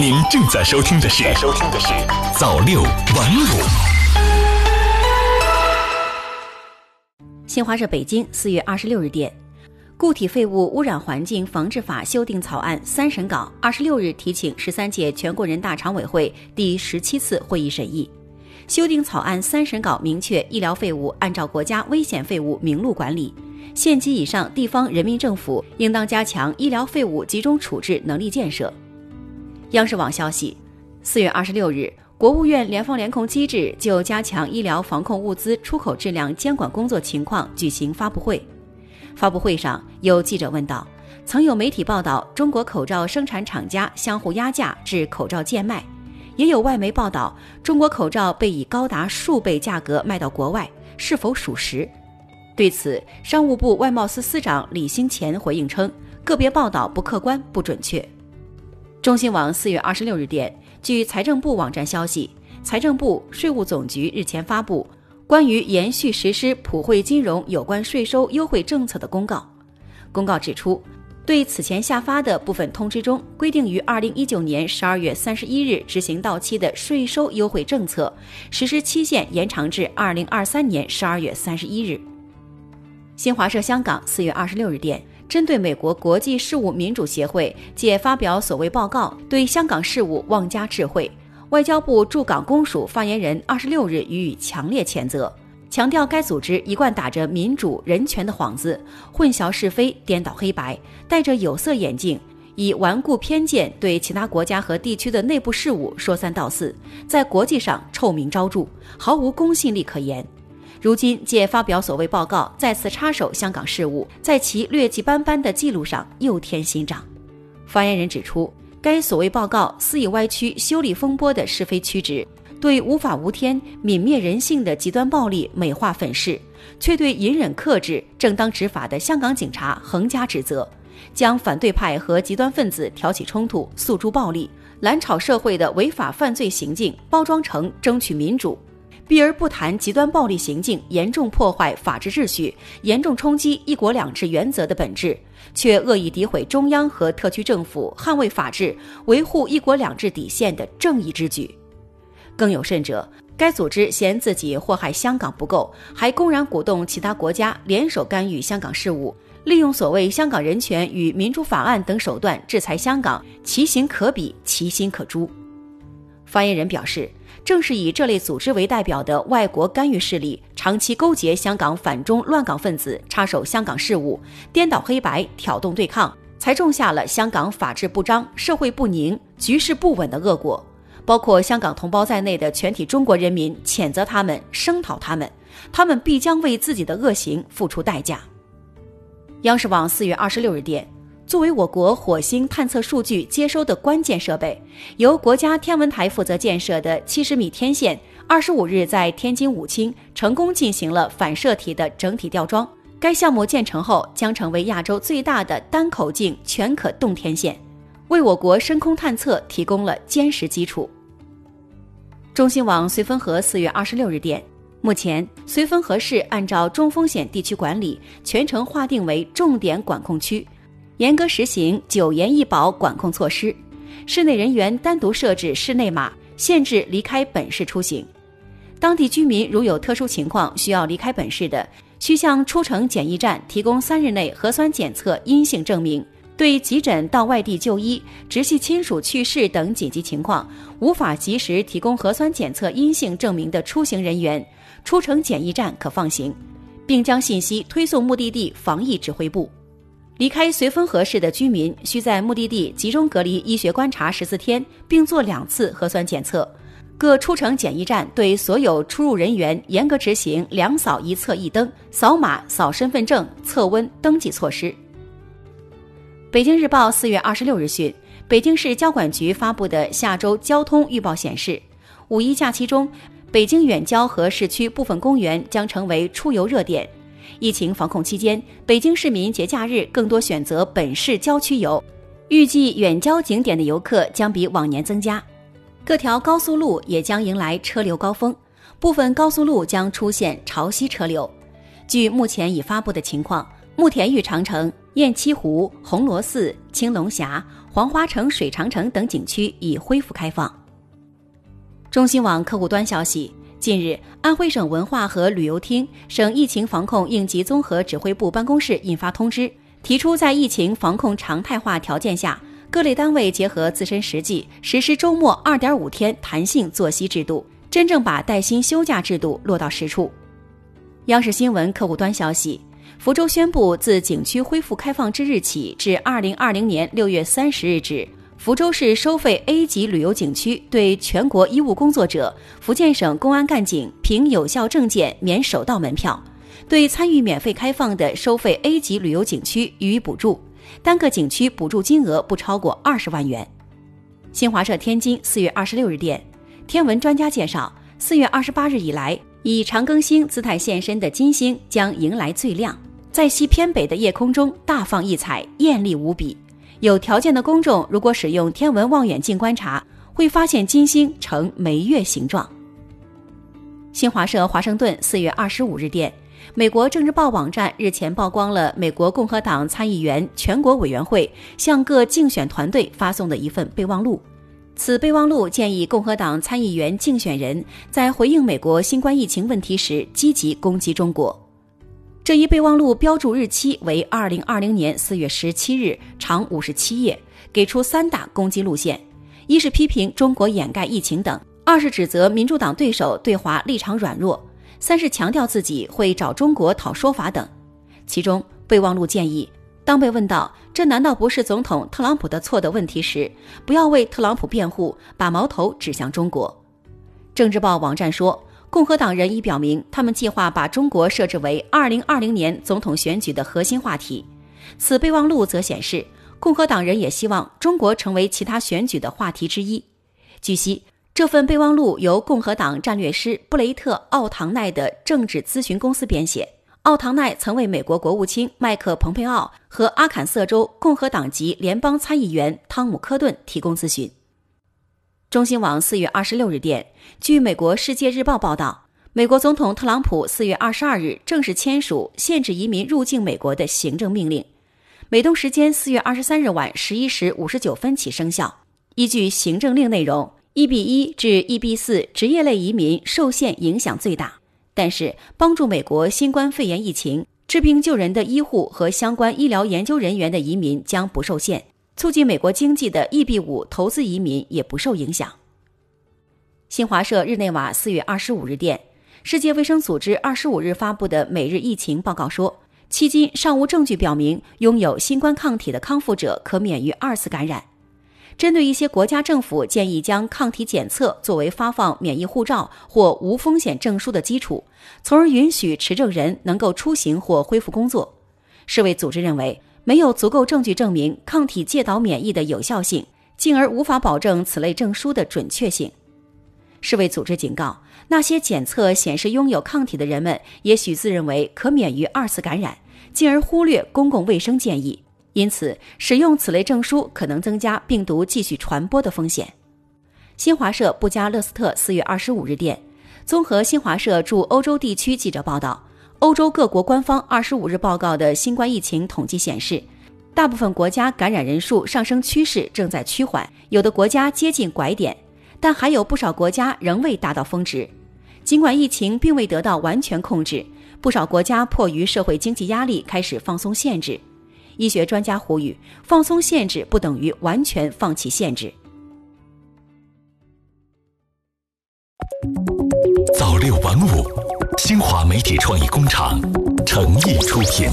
您正在收听的是《收听的是早六晚五》。新华社北京四月二十六日电，固体废物污染环境防治法修订草案三审稿二十六日提请十三届全国人大常委会第十七次会议审议。修订草案三审稿明确，医疗废物按照国家危险废物名录管理，县级以上地方人民政府应当加强医疗废物集中处置能力建设。央视网消息，四月二十六日，国务院联防联控机制就加强医疗防控物资出口质量监管工作情况举行发布会。发布会上，有记者问道：“曾有媒体报道中国口罩生产厂家相互压价致口罩贱卖。”也有外媒报道，中国口罩被以高达数倍价格卖到国外，是否属实？对此，商务部外贸司司长李兴前回应称，个别报道不客观、不准确。中新网四月二十六日电，据财政部网站消息，财政部、税务总局日前发布关于延续实施普惠金融有关税收优惠政策的公告。公告指出。对此前下发的部分通知中规定，于二零一九年十二月三十一日执行到期的税收优惠政策，实施期限延长至二零二三年十二月三十一日。新华社香港四月二十六日电，针对美国国际事务民主协会借发表所谓报告对香港事务妄加智慧，外交部驻港公署发言人二十六日予以强烈谴责。强调该组织一贯打着民主人权的幌子，混淆是非，颠倒黑白，戴着有色眼镜，以顽固偏见对其他国家和地区的内部事务说三道四，在国际上臭名昭著，毫无公信力可言。如今借发表所谓报告再次插手香港事务，在其劣迹斑斑的记录上又添新章。发言人指出，该所谓报告肆意歪曲修理风波的是非曲直。对无法无天、泯灭人性的极端暴力美化粉饰，却对隐忍克制、正当执法的香港警察横加指责，将反对派和极端分子挑起冲突、诉诸暴力、蓝炒社会的违法犯罪行径包装成争取民主，避而不谈极端暴力行径严重破坏法治秩序、严重冲击“一国两制”原则的本质，却恶意诋毁中央和特区政府捍卫法治、维护“一国两制”底线的正义之举。更有甚者，该组织嫌自己祸害香港不够，还公然鼓动其他国家联手干预香港事务，利用所谓《香港人权与民主法案》等手段制裁香港，其行可比，其心可诛。发言人表示，正是以这类组织为代表的外国干预势力，长期勾结香港反中乱港分子，插手香港事务，颠倒黑白，挑动对抗，才种下了香港法治不彰、社会不宁、局势不稳的恶果。包括香港同胞在内的全体中国人民谴责他们、声讨他们，他们必将为自己的恶行付出代价。央视网四月二十六日电，作为我国火星探测数据接收的关键设备，由国家天文台负责建设的七十米天线，二十五日在天津武清成功进行了反射体的整体吊装。该项目建成后，将成为亚洲最大的单口径全可动天线，为我国深空探测提供了坚实基础。中新网绥芬河四月二十六日电，目前绥芬河市按照中风险地区管理，全程划定为重点管控区，严格实行九严一保管控措施。室内人员单独设置室内码，限制离开本市出行。当地居民如有特殊情况需要离开本市的，需向出城检疫站提供三日内核酸检测阴性证明。对急诊到外地就医、直系亲属去世等紧急情况，无法及时提供核酸检测阴性证明的出行人员，出城检疫站可放行，并将信息推送目的地防疫指挥部。离开绥芬河市的居民需在目的地集中隔离医学观察十四天，并做两次核酸检测。各出城检疫站对所有出入人员严格执行两扫一测一登、扫码扫身份证、测温登记措施。北京日报四月二十六日讯，北京市交管局发布的下周交通预报显示，五一假期中，北京远郊和市区部分公园将成为出游热点。疫情防控期间，北京市民节假日更多选择本市郊区游，预计远郊景点的游客将比往年增加。各条高速路也将迎来车流高峰，部分高速路将出现潮汐车流。据目前已发布的情况，慕田峪长城。雁栖湖、红螺寺、青龙峡、黄花城水长城等景区已恢复开放。中新网客户端消息，近日，安徽省文化和旅游厅、省疫情防控应急综合指挥部办公室印发通知，提出在疫情防控常态化条件下，各类单位结合自身实际，实施周末二点五天弹性作息制度，真正把带薪休假制度落到实处。央视新闻客户端消息，福州宣布自景区恢复开放之日起至二零二零年六月三十日止。福州市收费 A 级旅游景区对全国医务工作者、福建省公安干警凭有效证件免首道门票；对参与免费开放的收费 A 级旅游景区予以补助，单个景区补助金额不超过二十万元。新华社天津四月二十六日电，天文专家介绍，四月二十八日以来，以长庚星姿态现身的金星将迎来最亮，在西偏北的夜空中大放异彩，艳丽无比。有条件的公众，如果使用天文望远镜观察，会发现金星呈眉月形状。新华社华盛顿四月二十五日电，美国政治报网站日前曝光了美国共和党参议员全国委员会向各竞选团队发送的一份备忘录。此备忘录建议共和党参议员竞选人在回应美国新冠疫情问题时积极攻击中国。这一备忘录标注日期为二零二零年四月十七日，长五十七页，给出三大攻击路线：一是批评中国掩盖疫情等；二是指责民主党对手对华立场软弱；三是强调自己会找中国讨说法等。其中，备忘录建议，当被问到这难道不是总统特朗普的错的问题时，不要为特朗普辩护，把矛头指向中国。政治报网站说。共和党人已表明，他们计划把中国设置为2020年总统选举的核心话题。此备忘录则显示，共和党人也希望中国成为其他选举的话题之一。据悉，这份备忘录由共和党战略师布雷特·奥唐奈的政治咨询公司编写。奥唐奈曾为美国国务卿麦克·蓬佩奥和阿坎色州共和党籍联邦参议员汤姆·科顿提供咨询。中新网四月二十六日电，据美国《世界日报》报道，美国总统特朗普四月二十二日正式签署限制移民入境美国的行政命令，美东时间四月二十三日晚十一时五十九分起生效。依据行政令内容，EB 一至 EB 四职业类移民受限影响最大，但是帮助美国新冠肺炎疫情治病救人的医护和相关医疗研究人员的移民将不受限。促进美国经济的 EB 五投资移民也不受影响。新华社日内瓦四月二十五日电，世界卫生组织二十五日发布的每日疫情报告说，迄今尚无证据表明拥有新冠抗体的康复者可免于二次感染。针对一些国家政府建议将抗体检测作为发放免疫护照或无风险证书的基础，从而允许持证人能够出行或恢复工作，世卫组织认为。没有足够证据证明抗体介导免疫的有效性，进而无法保证此类证书的准确性。世卫组织警告，那些检测显示拥有抗体的人们，也许自认为可免于二次感染，进而忽略公共卫生建议。因此，使用此类证书可能增加病毒继续传播的风险。新华社布加勒斯特四月二十五日电，综合新华社驻欧洲地区记者报道。欧洲各国官方二十五日报告的新冠疫情统计显示，大部分国家感染人数上升趋势正在趋缓，有的国家接近拐点，但还有不少国家仍未达到峰值。尽管疫情并未得到完全控制，不少国家迫于社会经济压力开始放松限制。医学专家呼吁，放松限制不等于完全放弃限制。早六晚五。新华媒体创意工厂诚意出品。